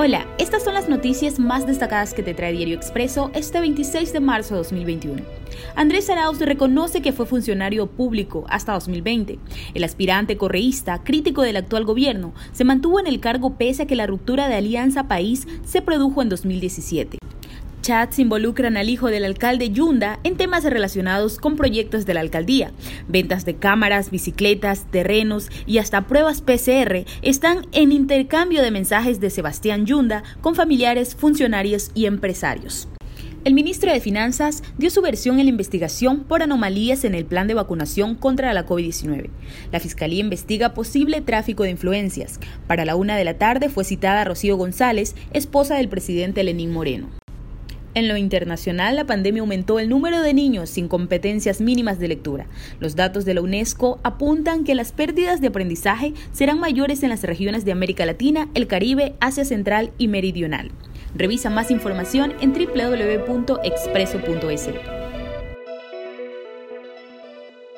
Hola, estas son las noticias más destacadas que te trae Diario Expreso este 26 de marzo de 2021. Andrés Arauz reconoce que fue funcionario público hasta 2020. El aspirante correísta, crítico del actual gobierno, se mantuvo en el cargo pese a que la ruptura de Alianza País se produjo en 2017 chats involucran al hijo del alcalde Yunda en temas relacionados con proyectos de la alcaldía. Ventas de cámaras, bicicletas, terrenos y hasta pruebas PCR están en intercambio de mensajes de Sebastián Yunda con familiares, funcionarios y empresarios. El ministro de Finanzas dio su versión en la investigación por anomalías en el plan de vacunación contra la COVID-19. La Fiscalía investiga posible tráfico de influencias. Para la una de la tarde fue citada Rocío González, esposa del presidente Lenín Moreno. En lo internacional, la pandemia aumentó el número de niños sin competencias mínimas de lectura. Los datos de la UNESCO apuntan que las pérdidas de aprendizaje serán mayores en las regiones de América Latina, el Caribe, Asia Central y Meridional. Revisa más información en www.expreso.es.